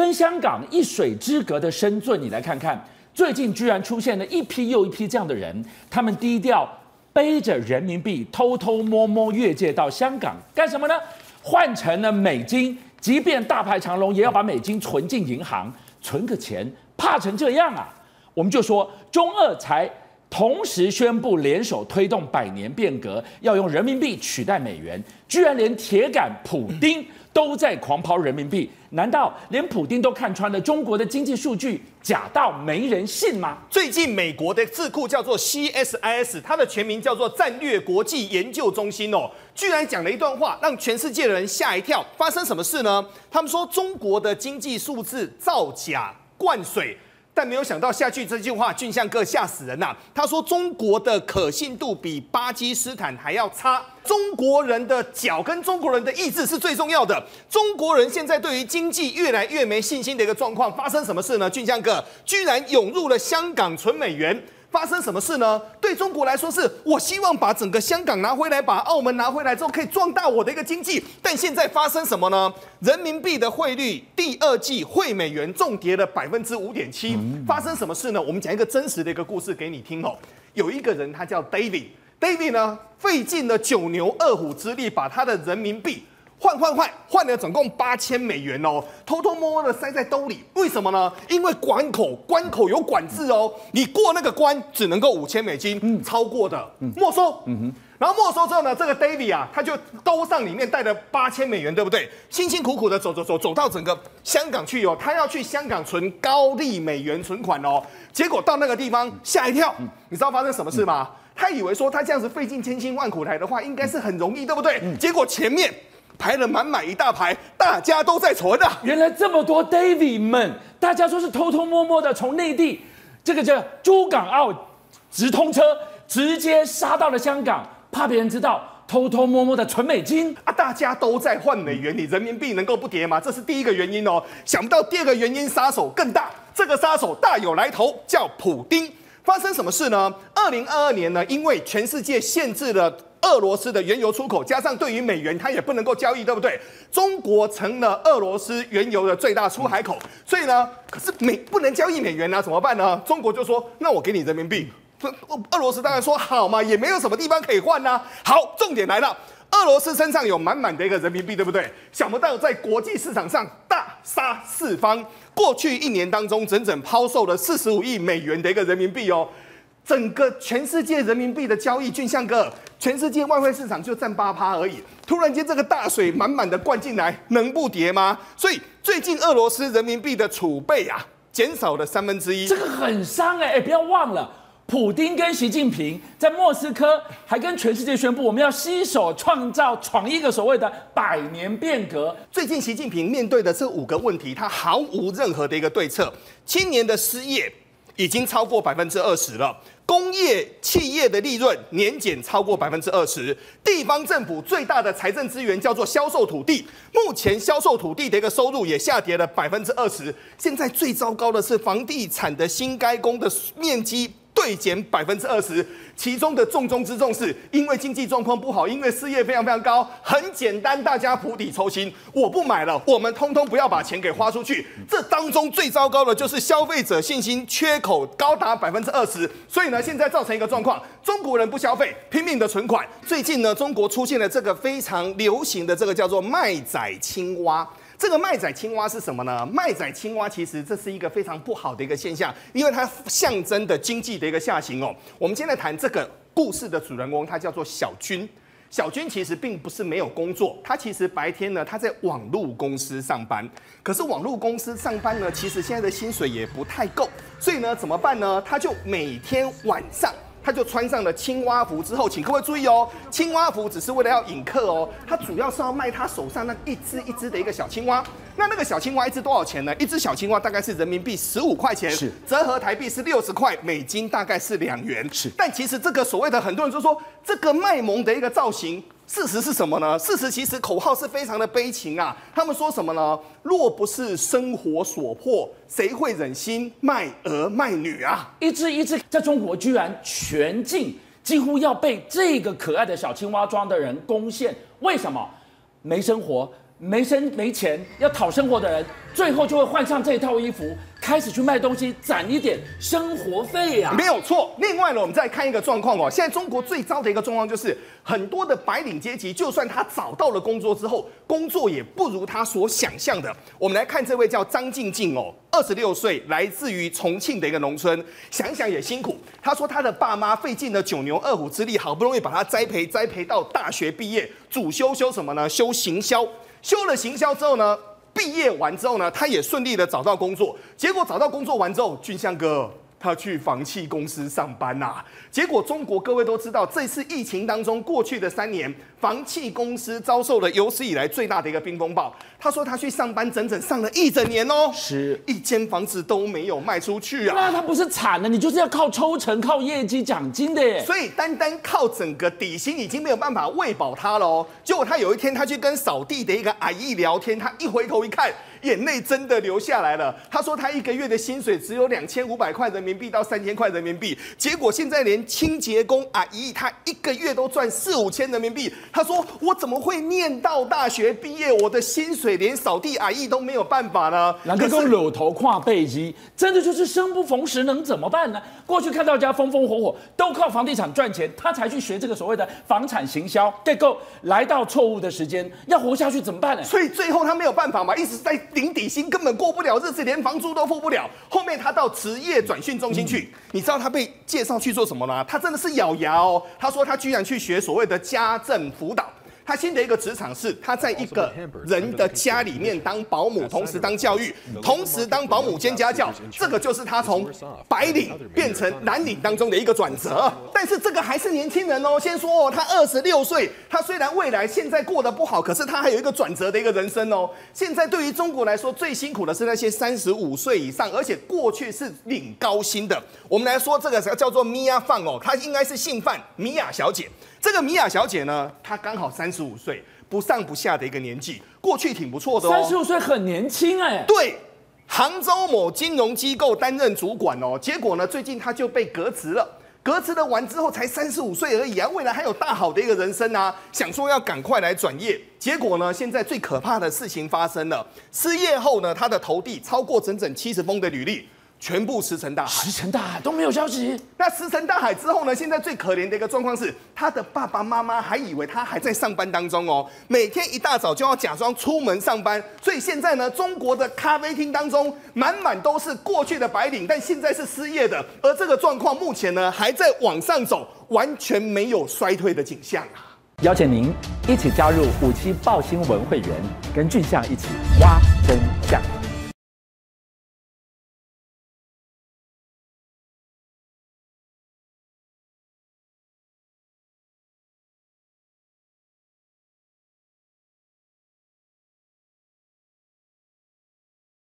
跟香港一水之隔的深圳，你来看看，最近居然出现了一批又一批这样的人，他们低调背着人民币，偷偷摸摸越界到香港干什么呢？换成了美金，即便大排长龙，也要把美金存进银行，存个钱，怕成这样啊？我们就说中二才同时宣布联手推动百年变革，要用人民币取代美元，居然连铁杆普丁都在狂抛人民币，难道连普丁都看穿了中国的经济数据假到没人信吗？最近美国的智库叫做 CSIS，它的全名叫做战略国际研究中心哦，居然讲了一段话，让全世界的人吓一跳。发生什么事呢？他们说中国的经济数字造假灌水。但没有想到下去这句话，俊相哥吓死人呐、啊！他说中国的可信度比巴基斯坦还要差，中国人的脚跟中国人的意志是最重要的。中国人现在对于经济越来越没信心的一个状况，发生什么事呢？俊相哥居然涌入了香港存美元。发生什么事呢？对中国来说是，我希望把整个香港拿回来，把澳门拿回来之后，可以壮大我的一个经济。但现在发生什么呢？人民币的汇率第二季汇美元重跌了百分之五点七。发生什么事呢？我们讲一个真实的一个故事给你听哦。有一个人他叫 David，David 呢费尽了九牛二虎之力，把他的人民币。换换换换了总共八千美元哦，偷偷摸摸的塞在兜里，为什么呢？因为关口关口有管制哦，你过那个关只能够五千美金，嗯，超过的。没收，嗯哼，然后没收之后呢，这个 David 啊，他就兜上里面带了八千美元，对不对？辛辛苦苦的走走走走到整个香港去哦，他要去香港存高利美元存款哦，结果到那个地方吓一跳，你知道发生什么事吗？他以为说他这样子费尽千辛万苦来的话，应该是很容易，对不对？结果前面。排了满满一大排，大家都在存啊！原来这么多 David 们，大家说是偷偷摸摸的从内地这个叫珠港澳直通车，直接杀到了香港，怕别人知道，偷偷摸摸的存美金啊！大家都在换美元，你人民币能够不跌吗？这是第一个原因哦。想不到第二个原因，杀手更大，这个杀手大有来头，叫普丁。发生什么事呢？二零二二年呢，因为全世界限制了。俄罗斯的原油出口，加上对于美元，它也不能够交易，对不对？中国成了俄罗斯原油的最大出海口，所以呢，可是美不能交易美元啊，怎么办呢？中国就说：“那我给你人民币。”这俄罗斯当然说：“好嘛，也没有什么地方可以换呢。”好，重点来了，俄罗斯身上有满满的一个人民币，对不对？想不到在国际市场上大杀四方，过去一年当中，整整抛售了四十五亿美元的一个人民币哦。整个全世界人民币的交易，俊相哥，全世界外汇市场就占八趴而已。突然间，这个大水满满的灌进来，能不跌吗？所以最近俄罗斯人民币的储备啊，减少了三分之一。这个很伤哎哎，不要忘了，普丁跟习近平在莫斯科还跟全世界宣布，我们要携手创造闯一个所谓的百年变革。最近习近平面对的这五个问题，他毫无任何的一个对策。青年的失业。已经超过百分之二十了，工业企业的利润年减超过百分之二十，地方政府最大的财政资源叫做销售土地，目前销售土地的一个收入也下跌了百分之二十，现在最糟糕的是房地产的新开工的面积。锐减百分之二十，其中的重中之重是因为经济状况不好，因为失业非常非常高。很简单，大家釜底抽薪，我不买了，我们通通不要把钱给花出去。这当中最糟糕的就是消费者信心缺口高达百分之二十，所以呢，现在造成一个状况，中国人不消费，拼命的存款。最近呢，中国出现了这个非常流行的这个叫做卖仔青蛙。这个卖仔青蛙是什么呢？卖仔青蛙其实这是一个非常不好的一个现象，因为它象征的经济的一个下行哦。我们现在谈这个故事的主人公，他叫做小军。小军其实并不是没有工作，他其实白天呢他在网络公司上班，可是网络公司上班呢，其实现在的薪水也不太够，所以呢怎么办呢？他就每天晚上。他就穿上了青蛙服之后，请各位注意哦，青蛙服只是为了要引客哦，他主要是要卖他手上那一只一只的一个小青蛙。那那个小青蛙一只多少钱呢？一只小青蛙大概是人民币十五块钱，是折合台币是六十块美金，大概是两元。是，但其实这个所谓的很多人就说这个卖萌的一个造型。事实是什么呢？事实其实口号是非常的悲情啊。他们说什么呢？若不是生活所迫，谁会忍心卖儿卖女啊？一只一只在中国居然全境几乎要被这个可爱的小青蛙装的人攻陷。为什么？没生活，没生没钱要讨生活的人，最后就会换上这套衣服，开始去卖东西，攒一点生活费呀、啊。没有错。另外呢，我们再看一个状况哦，现在中国最糟的一个状况就是，很多的白领阶级，就算他找到了工作之后，工作也不如他所想象的。我们来看这位叫张静静哦，二十六岁，来自于重庆的一个农村，想想也辛苦。他说他的爸妈费尽了九牛二虎之力，好不容易把他栽培栽培到大学毕业，主修修什么呢？修行销。修了行销之后呢，毕业完之后呢，他也顺利的找到工作。结果找到工作完之后，俊相哥他去房企公司上班呐、啊。结果中国各位都知道，这次疫情当中过去的三年，房企公司遭受了有史以来最大的一个冰风暴。他说他去上班整整上了一整年哦，是一间房子都没有卖出去啊。那他不是惨了？你就是要靠抽成、靠业绩奖金的耶。所以单单靠整个底薪已经没有办法喂饱他了哦。结果他有一天他去跟扫地的一个阿姨聊天，他一回头一看，眼泪真的流下来了。他说他一个月的薪水只有两千五百块人民币到三千块人民币，结果现在连清洁工阿姨她一个月都赚四五千人民币。他说我怎么会念到大学毕业，我的薪水？连扫地阿姨都没有办法呢，两个都扭头跨背肌，真的就是生不逢时，能怎么办呢？过去看到家风风火火，都靠房地产赚钱，他才去学这个所谓的房产行销，对，够来到错误的时间，要活下去怎么办呢？所以最后他没有办法嘛，一直在领底薪，根本过不了日子，连房租都付不了。后面他到职业转训中心去，你知道他被介绍去做什么吗？他真的是咬牙哦，他说他居然去学所谓的家政辅导。他新的一个职场是，他在一个人的家里面当保姆，同时当教育，同时当保姆兼家教。这个就是他从白领变成蓝领当中的一个转折。但是这个还是年轻人哦。先说哦，他二十六岁，他虽然未来现在过得不好，可是他还有一个转折的一个人生哦。现在对于中国来说，最辛苦的是那些三十五岁以上，而且过去是领高薪的。我们来说这个叫做米娅范哦，她应该是姓范，米娅小姐。这个米娅小姐呢，她刚好三十五岁，不上不下的一个年纪，过去挺不错的哦。三十五岁很年轻哎。对，杭州某金融机构担任主管哦，结果呢，最近她就被革职了。革职了完之后，才三十五岁而已啊，未来还有大好的一个人生啊，想说要赶快来转业。结果呢，现在最可怕的事情发生了，失业后呢，她的投递超过整整七十封的履历。全部石沉大海，石沉大海都没有消息。那石沉大海之后呢？现在最可怜的一个状况是，他的爸爸妈妈还以为他还在上班当中哦，每天一大早就要假装出门上班。所以现在呢，中国的咖啡厅当中满满都是过去的白领，但现在是失业的。而这个状况目前呢，还在往上走，完全没有衰退的景象啊！邀请您一起加入五七报新闻会员，跟俊相一起挖真相。